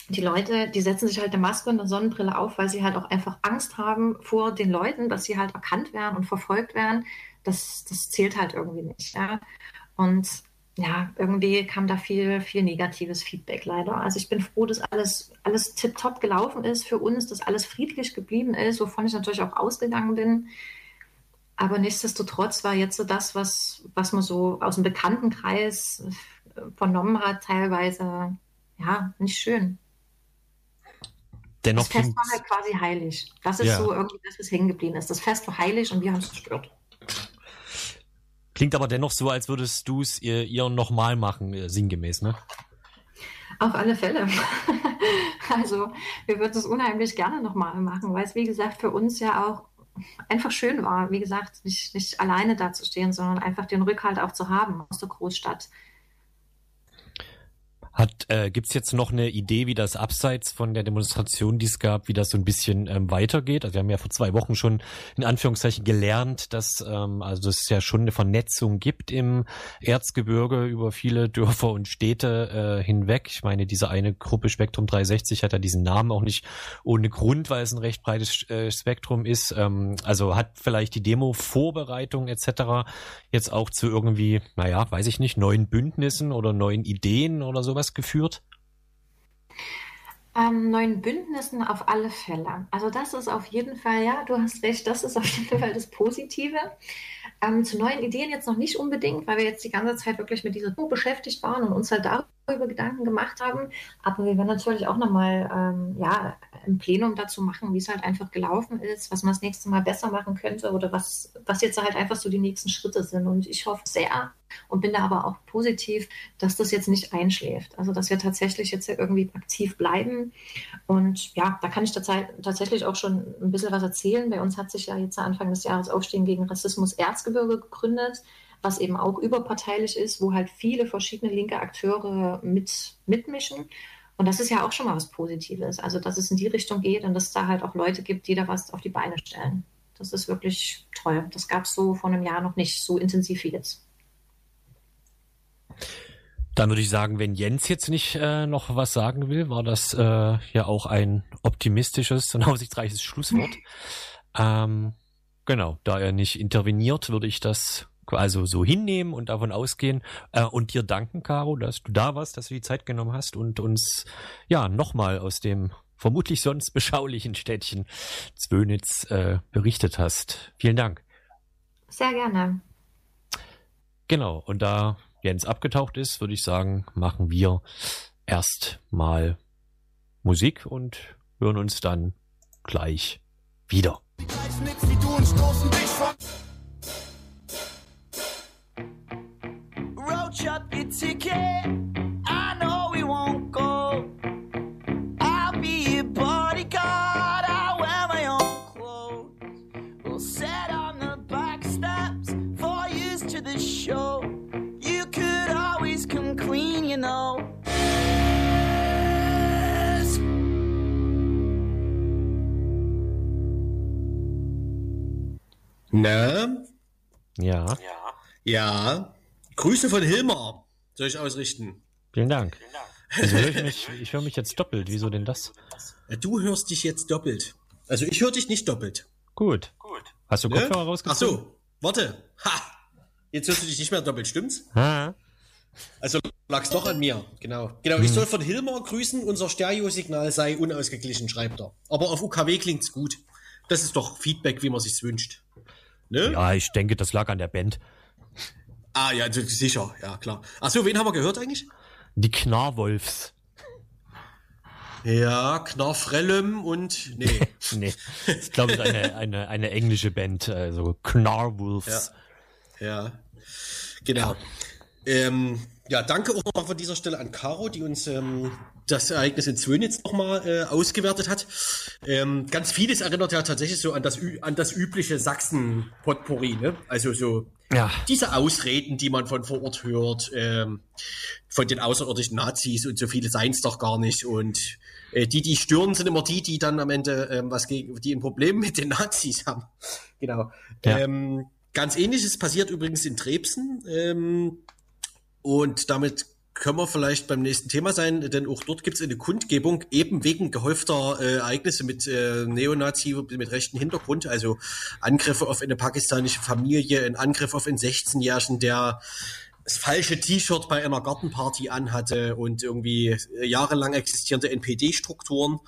die Leute, die setzen sich halt eine Maske und eine Sonnenbrille auf, weil sie halt auch einfach Angst haben vor den Leuten, dass sie halt erkannt werden und verfolgt werden. Das, das zählt halt irgendwie nicht. Ja? Und ja, irgendwie kam da viel, viel negatives Feedback leider. Also ich bin froh, dass alles, alles tipptopp gelaufen ist für uns, dass alles friedlich geblieben ist, wovon ich natürlich auch ausgegangen bin. Aber nichtsdestotrotz war jetzt so das, was, was man so aus dem Bekanntenkreis vernommen hat, teilweise ja nicht schön. Dennoch das Fest war halt quasi heilig. Das ist ja. so irgendwie das, was hängen geblieben ist. Das Fest war heilig und wir haben es zerstört. Klingt aber dennoch so, als würdest du es ihr, ihr nochmal machen, äh, sinngemäß, ne? Auf alle Fälle. also wir würden es unheimlich gerne nochmal machen, weil es, wie gesagt, für uns ja auch einfach schön war, wie gesagt, nicht, nicht alleine dazustehen, sondern einfach den Rückhalt auch zu haben aus der Großstadt. Hat, äh, gibt's jetzt noch eine Idee, wie das abseits von der Demonstration, die es gab, wie das so ein bisschen ähm, weitergeht? Also wir haben ja vor zwei Wochen schon in Anführungszeichen gelernt, dass ähm, also es ja schon eine Vernetzung gibt im Erzgebirge über viele Dörfer und Städte äh, hinweg. Ich meine, diese eine Gruppe Spektrum 360 hat ja diesen Namen auch nicht ohne Grund, weil es ein recht breites äh, Spektrum ist. Ähm, also hat vielleicht die Demo-Vorbereitung etc. jetzt auch zu irgendwie, naja, weiß ich nicht, neuen Bündnissen oder neuen Ideen oder sowas sowas geführt? Ähm, neuen Bündnissen auf alle Fälle. Also das ist auf jeden Fall, ja, du hast recht, das ist auf jeden Fall das Positive. Ähm, zu neuen Ideen jetzt noch nicht unbedingt, weil wir jetzt die ganze Zeit wirklich mit dieser Buch beschäftigt waren und uns halt darüber Gedanken gemacht haben. Aber wir werden natürlich auch nochmal ähm, ja, ein Plenum dazu machen, wie es halt einfach gelaufen ist, was man das nächste Mal besser machen könnte oder was, was jetzt halt einfach so die nächsten Schritte sind. Und ich hoffe sehr und bin da aber auch positiv, dass das jetzt nicht einschläft. Also dass wir tatsächlich jetzt irgendwie aktiv bleiben. Und ja, da kann ich tatsächlich auch schon ein bisschen was erzählen. Bei uns hat sich ja jetzt Anfang des Jahres Aufstehen gegen Rassismus Erzgebirge gegründet was eben auch überparteilich ist, wo halt viele verschiedene linke Akteure mit, mitmischen. Und das ist ja auch schon mal was Positives. Also, dass es in die Richtung geht und dass es da halt auch Leute gibt, die da was auf die Beine stellen. Das ist wirklich toll. Das gab es so vor einem Jahr noch nicht so intensiv wie jetzt. Dann würde ich sagen, wenn Jens jetzt nicht äh, noch was sagen will, war das äh, ja auch ein optimistisches und aussichtsreiches Schlusswort. ähm, genau, da er nicht interveniert, würde ich das also so hinnehmen und davon ausgehen äh, und dir danken, Caro, dass du da warst, dass du die Zeit genommen hast und uns ja nochmal aus dem vermutlich sonst beschaulichen Städtchen Zwönitz äh, berichtet hast. Vielen Dank. Sehr gerne. Genau, und da Jens abgetaucht ist, würde ich sagen, machen wir erstmal Musik und hören uns dann gleich wieder. Die gleichen Nix wie du und stoßen dich von ticket. I know we won't go. I'll be your bodyguard. I'll wear my own clothes. We'll set on the back steps for use to the show. You could always come clean, you know. Na? Ja. Ja. Ja. Grüße von Hilmar soll ich ausrichten. Vielen Dank. Also höre ich, mich, ich höre mich jetzt doppelt. Wieso denn das? Du hörst dich jetzt doppelt. Also ich höre dich nicht doppelt. Gut. Gut. Hast du ne? Kopfhörer rausgezogen? Ach so, warte. Ha! Jetzt hörst du dich nicht mehr doppelt, stimmt's? Ha. Also lag's doch an mir, genau. Genau, hm. ich soll von Hilmar grüßen, unser Stereosignal sei unausgeglichen, schreibt er. Aber auf UKW klingt's gut. Das ist doch Feedback, wie man sich's wünscht. Ne? Ja, ich denke, das lag an der Band. Ah, ja, sicher, ja, klar. Achso, wen haben wir gehört eigentlich? Die Knarwolfs. Ja, Knarfrellem und. Nee. nee. Ich glaube, es ist eine, eine, eine englische Band, also Knarwolves. Ja. ja. Genau. Ja. Ähm, Ja, danke auch noch von dieser Stelle an Caro, die uns ähm, das Ereignis in Zwönitz nochmal äh, ausgewertet hat. Ähm, ganz vieles erinnert ja tatsächlich so an das, an das übliche Sachsen-Potpourri, ne? Also so ja. diese Ausreden, die man von vor Ort hört, ähm, von den außerirdischen Nazis und so viele seien es doch gar nicht. Und äh, die, die stören, sind immer die, die dann am Ende ähm, was gegen, die ein Problem mit den Nazis haben. Genau. Ja. Ähm, ganz ähnliches passiert übrigens in Trebsen. Ähm, und damit können wir vielleicht beim nächsten Thema sein, denn auch dort gibt es eine Kundgebung, eben wegen gehäufter äh, Ereignisse mit äh, Neonazi, mit rechten Hintergrund, also Angriffe auf eine pakistanische Familie, ein Angriff auf einen 16-Jährigen, der das falsche T-Shirt bei einer Gartenparty anhatte und irgendwie jahrelang existierende NPD-Strukturen,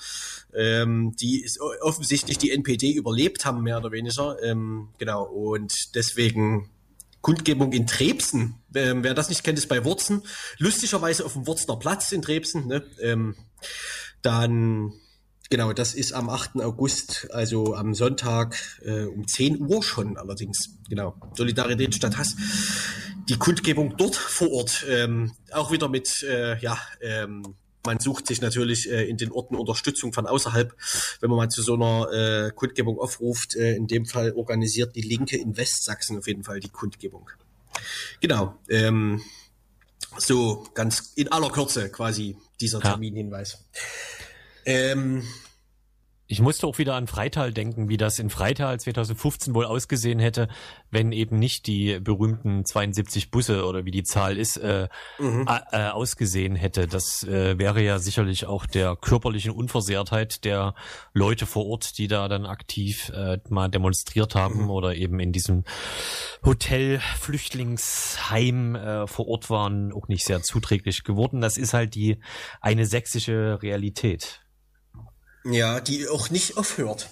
ähm, die offensichtlich die NPD überlebt haben, mehr oder weniger. Ähm, genau, und deswegen Kundgebung in Trebsen. Ähm, wer das nicht kennt, ist bei Wurzen. Lustigerweise auf dem Wurzner Platz in Trebsen. Ne? Ähm, dann, genau, das ist am 8. August, also am Sonntag äh, um 10 Uhr schon allerdings. Genau, Solidarität statt Hass. Die Kundgebung dort vor Ort, ähm, auch wieder mit, äh, ja, ähm, man sucht sich natürlich äh, in den Orten Unterstützung von außerhalb, wenn man mal zu so einer äh, Kundgebung aufruft. Äh, in dem Fall organisiert die Linke in Westsachsen auf jeden Fall die Kundgebung. Genau. Ähm, so ganz in aller Kürze quasi dieser Terminhinweis. Ja. Ähm, ich musste auch wieder an Freital denken, wie das in Freital 2015 wohl ausgesehen hätte, wenn eben nicht die berühmten 72 Busse oder wie die Zahl ist, äh, mhm. äh, ausgesehen hätte. Das äh, wäre ja sicherlich auch der körperlichen Unversehrtheit der Leute vor Ort, die da dann aktiv äh, mal demonstriert haben mhm. oder eben in diesem Hotel Flüchtlingsheim äh, vor Ort waren, auch nicht sehr zuträglich geworden. Das ist halt die eine sächsische Realität. Ja, die auch nicht aufhört.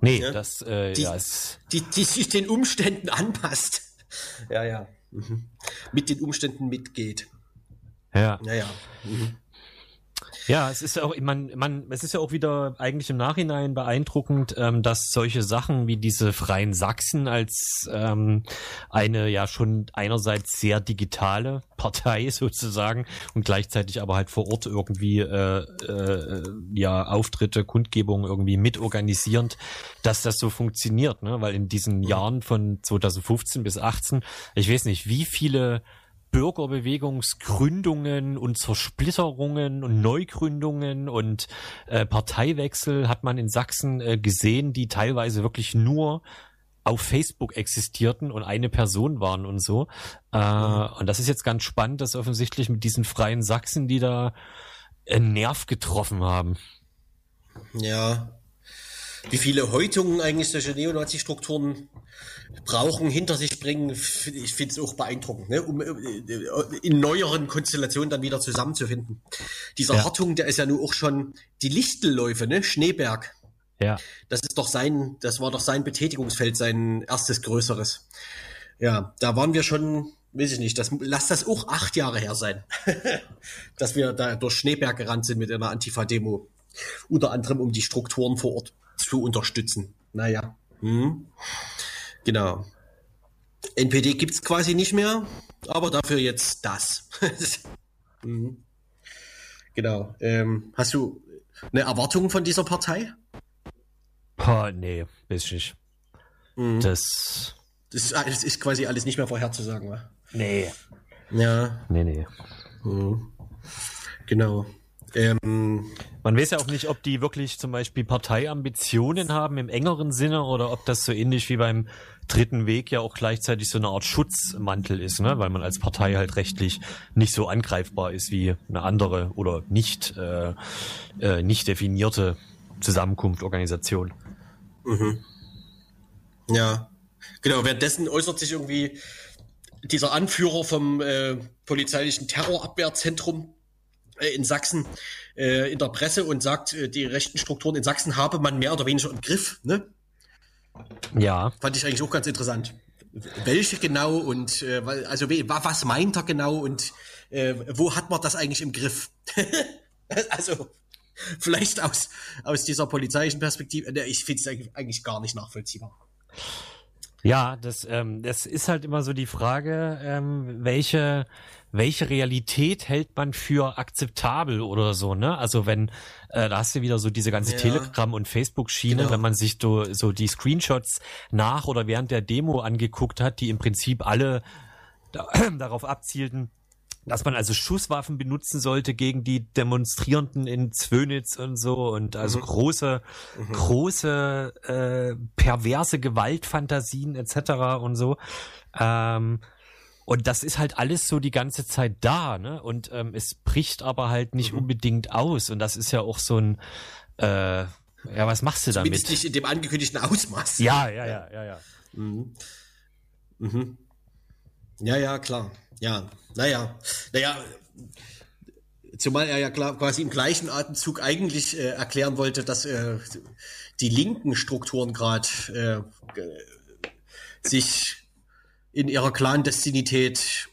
Nee, ja? das, äh, die, ja, ist die, die sich den Umständen anpasst. Ja, ja. Mhm. Mit den Umständen mitgeht. Ja. Ja, ja. Mhm. Ja, es ist ja auch, man, man, es ist ja auch wieder eigentlich im Nachhinein beeindruckend, ähm, dass solche Sachen wie diese Freien Sachsen als ähm, eine ja schon einerseits sehr digitale Partei sozusagen und gleichzeitig aber halt vor Ort irgendwie äh, äh, ja Auftritte, Kundgebungen irgendwie mitorganisierend, dass das so funktioniert, ne? Weil in diesen Jahren von 2015 bis 18, ich weiß nicht, wie viele Bürgerbewegungsgründungen und Zersplitterungen und Neugründungen und äh, Parteiwechsel hat man in Sachsen äh, gesehen, die teilweise wirklich nur auf Facebook existierten und eine Person waren und so. Äh, mhm. Und das ist jetzt ganz spannend, dass offensichtlich mit diesen freien Sachsen, die da einen Nerv getroffen haben. Ja. Wie viele Häutungen eigentlich solche Neonazi-Strukturen brauchen, hinter sich bringen, ich finde es auch beeindruckend, ne? um äh, in neueren Konstellationen dann wieder zusammenzufinden. Dieser ja. Hartung, der ist ja nur auch schon die Lichtelläufe, ne? Schneeberg. Ja. Das ist doch sein, das war doch sein Betätigungsfeld, sein erstes größeres. Ja, da waren wir schon, weiß ich nicht, das, lass das auch acht Jahre her sein, dass wir da durch Schneeberg gerannt sind mit einer Antifa-Demo. Unter anderem, um die Strukturen vor Ort zu unterstützen. Naja. Hm. Genau. NPD gibt es quasi nicht mehr, aber dafür jetzt das. mhm. Genau. Ähm, hast du eine Erwartung von dieser Partei? Boah, nee, weiß ich nicht. Mhm. Das, das, das, ist quasi alles nicht mehr vorherzusagen, wa? Nee. Ja. Nee, nee. Mhm. Genau. Ähm, Man weiß ja auch nicht, ob die wirklich zum Beispiel Parteiambitionen haben im engeren Sinne oder ob das so ähnlich wie beim dritten Weg ja auch gleichzeitig so eine Art Schutzmantel ist, ne? weil man als Partei halt rechtlich nicht so angreifbar ist wie eine andere oder nicht, äh, äh, nicht definierte Zusammenkunft, Organisation. Mhm. Ja, genau. Währenddessen äußert sich irgendwie dieser Anführer vom äh, polizeilichen Terrorabwehrzentrum äh, in Sachsen äh, in der Presse und sagt, äh, die rechten Strukturen in Sachsen habe man mehr oder weniger im Griff. Ne? Ja. Fand ich eigentlich auch ganz interessant. Welche genau und äh, also was meint er genau und äh, wo hat man das eigentlich im Griff? also vielleicht aus, aus dieser polizeilichen Perspektive, ich finde es eigentlich gar nicht nachvollziehbar. Ja, das, ähm, das ist halt immer so die Frage, ähm, welche, welche Realität hält man für akzeptabel oder so, ne? Also wenn, äh, da hast du wieder so diese ganze ja. Telegram- und Facebook-Schiene, genau. wenn man sich so, so die Screenshots nach oder während der Demo angeguckt hat, die im Prinzip alle da, darauf abzielten, dass man also Schusswaffen benutzen sollte gegen die Demonstrierenden in Zwönitz und so und also mhm. große, mhm. große äh, perverse Gewaltfantasien etc. und so. Ähm, und das ist halt alles so die ganze Zeit da, ne? Und ähm, es bricht aber halt nicht mhm. unbedingt aus. Und das ist ja auch so ein, äh, ja, was machst du Zumindest damit? nicht in dem angekündigten Ausmaß. Ja, ja, ja, ja, ja. Mhm. Mhm. Ja, ja, klar. Ja, naja, naja, zumal er ja quasi im gleichen Atemzug eigentlich äh, erklären wollte, dass äh, die linken Strukturen gerade äh, sich in ihrer Clandestinität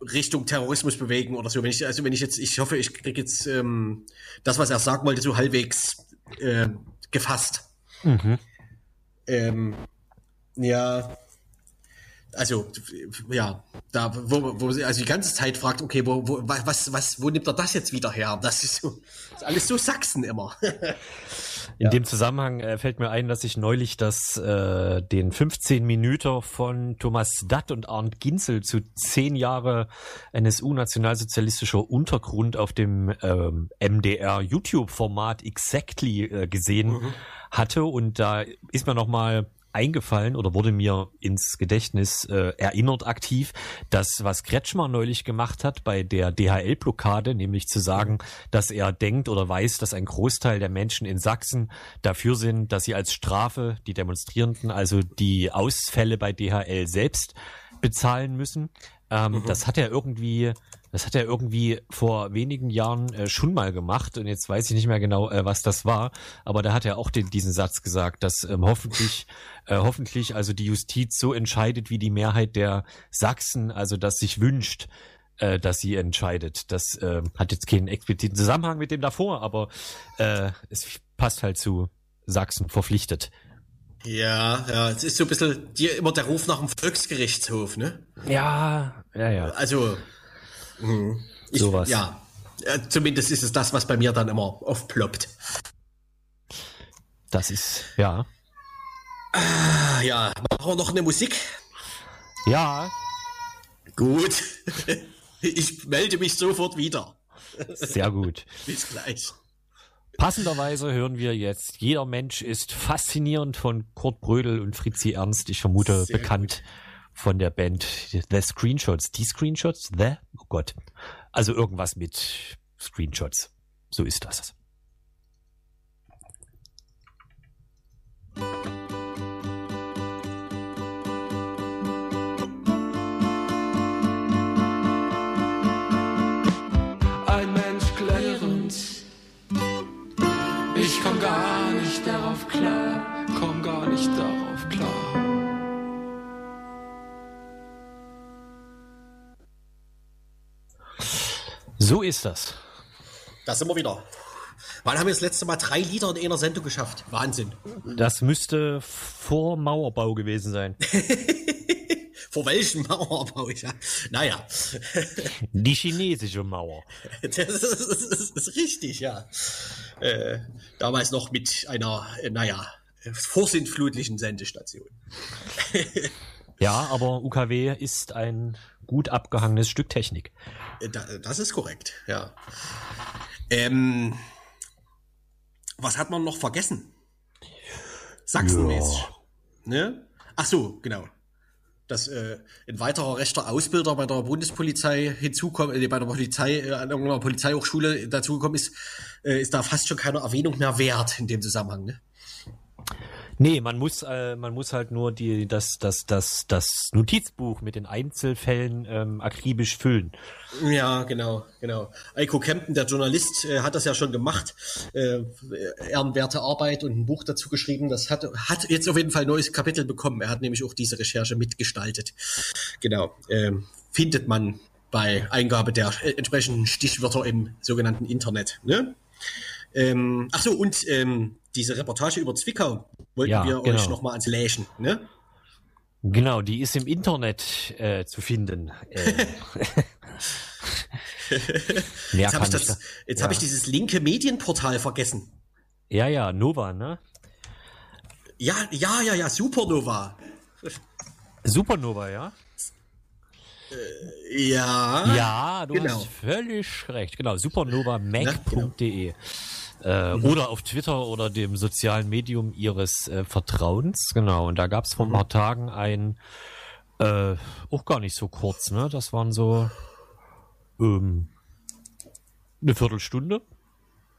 Richtung Terrorismus bewegen oder so. Wenn ich, also wenn ich jetzt, ich hoffe, ich kriege jetzt ähm, das, was er sagen wollte, so halbwegs äh, gefasst. Mhm. Ähm, ja, also ja, da wo, wo also die ganze Zeit fragt, okay, wo, wo was was wo nimmt er das jetzt wieder her? Das ist so das ist alles so Sachsen immer. In ja. dem Zusammenhang äh, fällt mir ein, dass ich neulich das äh, den 15 Minüter von Thomas Datt und Arndt Ginzel zu zehn Jahre NSU nationalsozialistischer Untergrund auf dem ähm, MDR YouTube Format Exactly äh, gesehen mhm. hatte und da ist mir noch mal eingefallen oder wurde mir ins Gedächtnis äh, erinnert aktiv, dass was Kretschmer neulich gemacht hat bei der DHL-Blockade, nämlich zu sagen, dass er denkt oder weiß, dass ein Großteil der Menschen in Sachsen dafür sind, dass sie als Strafe die Demonstrierenden, also die Ausfälle bei DHL selbst bezahlen müssen. Ähm, mhm. Das hat er irgendwie das hat er irgendwie vor wenigen Jahren äh, schon mal gemacht und jetzt weiß ich nicht mehr genau, äh, was das war. Aber da hat er auch den, diesen Satz gesagt, dass ähm, hoffentlich, äh, hoffentlich also die Justiz so entscheidet, wie die Mehrheit der Sachsen, also das sich wünscht, äh, dass sie entscheidet. Das äh, hat jetzt keinen expliziten Zusammenhang mit dem davor, aber äh, es passt halt zu Sachsen verpflichtet. Ja, ja, es ist so ein bisschen dir immer der Ruf nach dem Volksgerichtshof, ne? Ja, ja, ja. Also, Mhm. Ich, Sowas. Ja, zumindest ist es das, was bei mir dann immer aufploppt. Das ist, ja. Ah, ja, machen wir noch eine Musik? Ja. Gut. Ich melde mich sofort wieder. Sehr gut. Bis gleich. Passenderweise hören wir jetzt Jeder Mensch ist faszinierend von Kurt Brödel und Fritzi Ernst. Ich vermute Sehr bekannt gut von der Band The Screenshots. Die Screenshots? The? Oh Gott. Also irgendwas mit Screenshots. So ist das. So ist das. Das wir wieder. Wann haben wir das letzte Mal drei Lieder in einer Sendung geschafft? Wahnsinn. Das müsste vor Mauerbau gewesen sein. vor welchem Mauerbau? Ja. Naja. Die chinesische Mauer. Das ist, ist, ist richtig, ja. Äh, damals noch mit einer, äh, naja, vorsintflutlichen Sendestation. ja, aber UKW ist ein gut abgehangenes Stück Technik. Äh, das ist korrekt, ja. Ähm, was hat man noch vergessen? Sachsenmäßig. Ja. Ne? Ach so, genau. Dass äh, ein weiterer rechter Ausbilder bei der Bundespolizei hinzukommt, äh, bei der Polizei, äh, an irgendeiner Polizeihochschule dazugekommen ist, äh, ist da fast schon keine Erwähnung mehr wert in dem Zusammenhang. Ne? Nee, man muss, äh, man muss halt nur die, das, das, das, das Notizbuch mit den Einzelfällen ähm, akribisch füllen. Ja, genau, genau. Eiko Kempten, der Journalist, äh, hat das ja schon gemacht. Äh, ehrenwerte Arbeit und ein Buch dazu geschrieben. Das hat, hat jetzt auf jeden Fall ein neues Kapitel bekommen. Er hat nämlich auch diese Recherche mitgestaltet. Genau. Äh, findet man bei Eingabe der äh, entsprechenden Stichwörter im sogenannten Internet. Ne? Ähm, ach so, und ähm, diese Reportage über Zwickau wollten ja, wir genau. euch nochmal ans Lächen. Ne? Genau, die ist im Internet äh, zu finden. Äh. Jetzt habe ich, das, jetzt ja. hab ich dieses linke Medienportal vergessen. Ja, ja, Nova, ne? Ja, ja, ja, ja, Supernova. Supernova, ja? Äh, ja. Ja, du genau. hast völlig recht. Genau, supernovamac.de. Äh, mhm. Oder auf Twitter oder dem sozialen Medium ihres äh, Vertrauens. Genau, und da gab es vor ein paar Tagen ein, äh, auch gar nicht so kurz, ne? Das waren so ähm, eine Viertelstunde.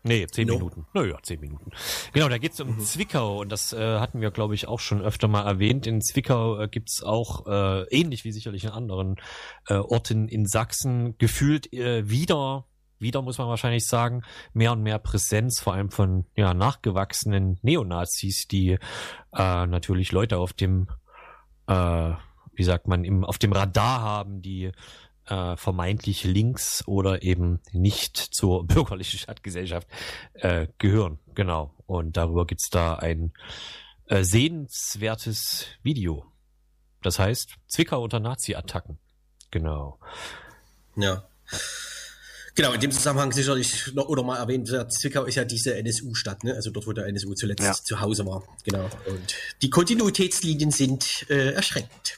Nee, zehn no. Minuten. Naja, zehn Minuten. Genau, da geht's um mhm. Zwickau und das äh, hatten wir, glaube ich, auch schon öfter mal erwähnt. In Zwickau äh, gibt's auch, äh, ähnlich wie sicherlich in anderen äh, Orten in Sachsen, gefühlt äh, wieder, wieder muss man wahrscheinlich sagen, mehr und mehr Präsenz, vor allem von ja, nachgewachsenen Neonazis, die äh, natürlich Leute auf dem, äh, wie sagt man, im, auf dem Radar haben, die äh, vermeintlich links oder eben nicht zur bürgerlichen Stadtgesellschaft äh, gehören. Genau. Und darüber gibt's da ein äh, sehenswertes Video. Das heißt, Zwickau unter Nazi-Attacken. Genau. Ja. Genau, in dem Zusammenhang sicherlich noch oder mal erwähnt, Zwickau ist ja diese NSU-Stadt, ne? also dort, wo der NSU zuletzt ja. zu Hause war. Genau. Und die Kontinuitätslinien sind äh, erschreckend.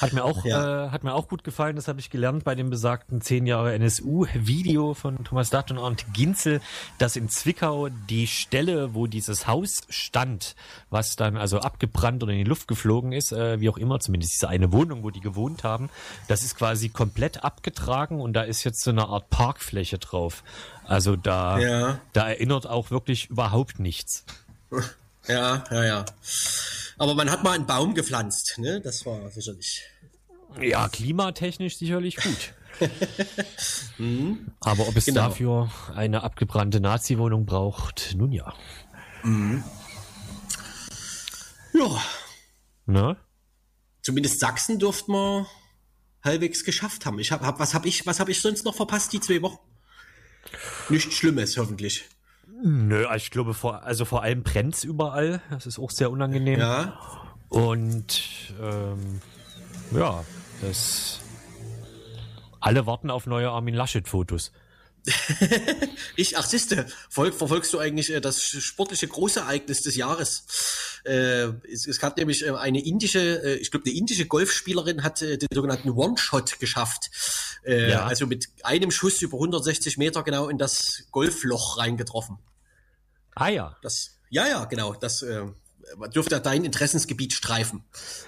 Hat mir auch, ja. äh, hat mir auch gut gefallen, das habe ich gelernt bei dem besagten 10 Jahre NSU-Video von Thomas Datt und Arndt Ginzel, dass in Zwickau die Stelle, wo dieses Haus stand, was dann also abgebrannt oder in die Luft geflogen ist, äh, wie auch immer, zumindest diese eine Wohnung, wo die gewohnt haben, das ist quasi komplett abgetragen und da ist jetzt so eine Art Parkfläche drauf. Also da, ja. da erinnert auch wirklich überhaupt nichts. Ja, ja, ja. Aber man hat mal einen Baum gepflanzt, ne? Das war sicherlich. Ja, klimatechnisch sicherlich gut. mhm. Aber ob es genau. dafür eine abgebrannte Nazi-Wohnung braucht, nun ja. Mhm. Ja. Ne? Zumindest Sachsen dürfte man halbwegs geschafft haben. Ich hab, hab was habe ich, was habe ich sonst noch verpasst die zwei Wochen? Nichts Schlimmes hoffentlich. Nö, ich glaube, vor, also vor allem brennt's überall. Das ist auch sehr unangenehm. Ja. Und ähm, ja, das alle warten auf neue Armin Laschet-Fotos. ich, ach siehste, verfolgst du eigentlich äh, das sportliche Großereignis des Jahres? Äh, es, es gab nämlich äh, eine indische, äh, ich glaube, eine indische Golfspielerin hat äh, den sogenannten One-Shot geschafft. Äh, ja. Also mit einem Schuss über 160 Meter genau in das Golfloch reingetroffen. Ah ja. Das, ja, ja, genau. Das äh, dürfte dein Interessensgebiet streifen.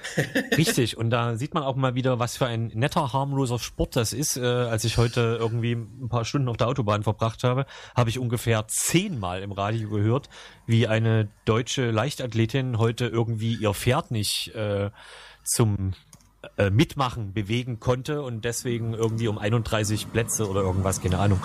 Richtig, und da sieht man auch mal wieder, was für ein netter, harmloser Sport das ist. Äh, als ich heute irgendwie ein paar Stunden auf der Autobahn verbracht habe, habe ich ungefähr zehnmal im Radio gehört, wie eine deutsche Leichtathletin heute irgendwie ihr Pferd nicht äh, zum äh, mitmachen, bewegen konnte und deswegen irgendwie um 31 Plätze oder irgendwas, keine Ahnung,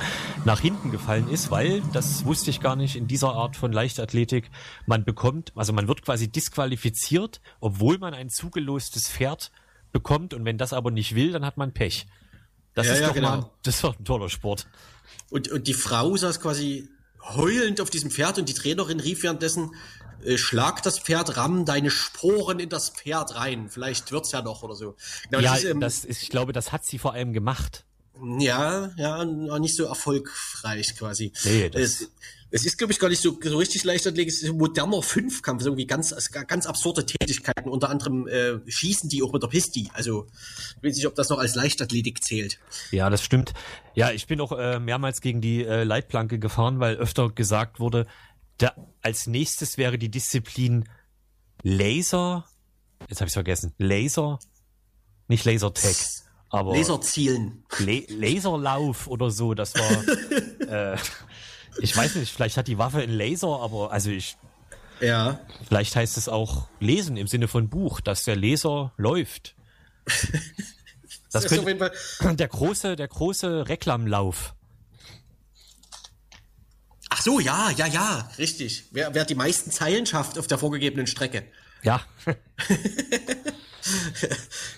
nach hinten gefallen ist, weil, das wusste ich gar nicht, in dieser Art von Leichtathletik, man bekommt, also man wird quasi disqualifiziert, obwohl man ein zugelostes Pferd bekommt und wenn das aber nicht will, dann hat man Pech. Das ja, ist ja, doch genau. mal, das war ein toller Sport. Und, und die Frau saß quasi heulend auf diesem Pferd und die Trainerin rief währenddessen, äh, schlag das Pferd, ramm deine Sporen in das Pferd rein. Vielleicht wird's ja noch oder so. Genau, ja, das ist, ähm, das ist, ich glaube, das hat sie vor allem gemacht. Ja, ja, nicht so erfolgreich quasi. Nee, das es, es ist, glaube ich, gar nicht so, so richtig Leichtathletik. Es ist ein moderner Fünfkampf, so irgendwie ganz, ganz absurde Tätigkeiten. Unter anderem äh, schießen die auch mit der Pisti. Also ich weiß nicht, ob das noch als Leichtathletik zählt. Ja, das stimmt. Ja, ich bin auch äh, mehrmals gegen die äh, Leitplanke gefahren, weil öfter gesagt wurde, da, als nächstes wäre die Disziplin Laser. Jetzt habe ich vergessen. Laser, nicht Lasertag, aber Laserzielen, La Laserlauf oder so. Das war. äh, ich weiß nicht. Vielleicht hat die Waffe einen Laser, aber also ich. Ja. Vielleicht heißt es auch lesen im Sinne von Buch, dass der Laser läuft. Das, das könnte, der große, der große Reklamlauf. So, ja, ja, ja, richtig. Wer, wer die meisten Zeilen schafft auf der vorgegebenen Strecke. Ja.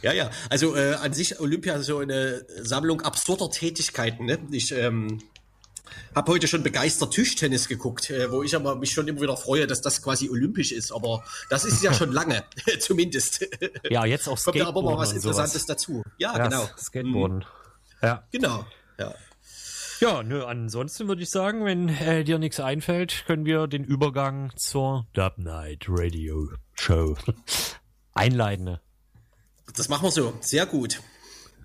ja, ja. Also äh, an sich Olympia so eine Sammlung absurder Tätigkeiten. Ne? Ich ähm, habe heute schon begeistert Tischtennis geguckt, äh, wo ich aber mich schon immer wieder freue, dass das quasi olympisch ist. Aber das ist ja schon lange, zumindest. Ja, jetzt auch Kommt da aber mal was Interessantes dazu. Ja, Ja, genau. Skateboarden. Ja. Genau. Ja. Ja, nö, ansonsten würde ich sagen, wenn äh, dir nichts einfällt, können wir den Übergang zur Dub Night Radio Show einleiten. Das machen wir so. Sehr gut.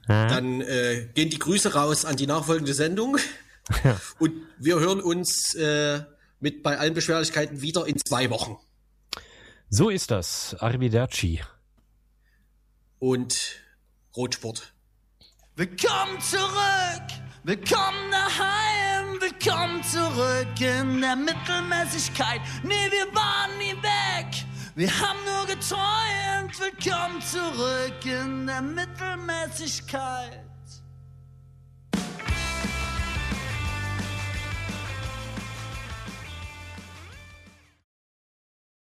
Ja. Dann äh, gehen die Grüße raus an die nachfolgende Sendung. Und wir hören uns äh, mit bei allen Beschwerlichkeiten wieder in zwei Wochen. So ist das. Arrivederci. Und Rotsport. Willkommen zurück, willkommen daheim, willkommen zurück in der Mittelmäßigkeit. Nee, wir waren nie weg, wir haben nur geträumt. Willkommen zurück in der Mittelmäßigkeit.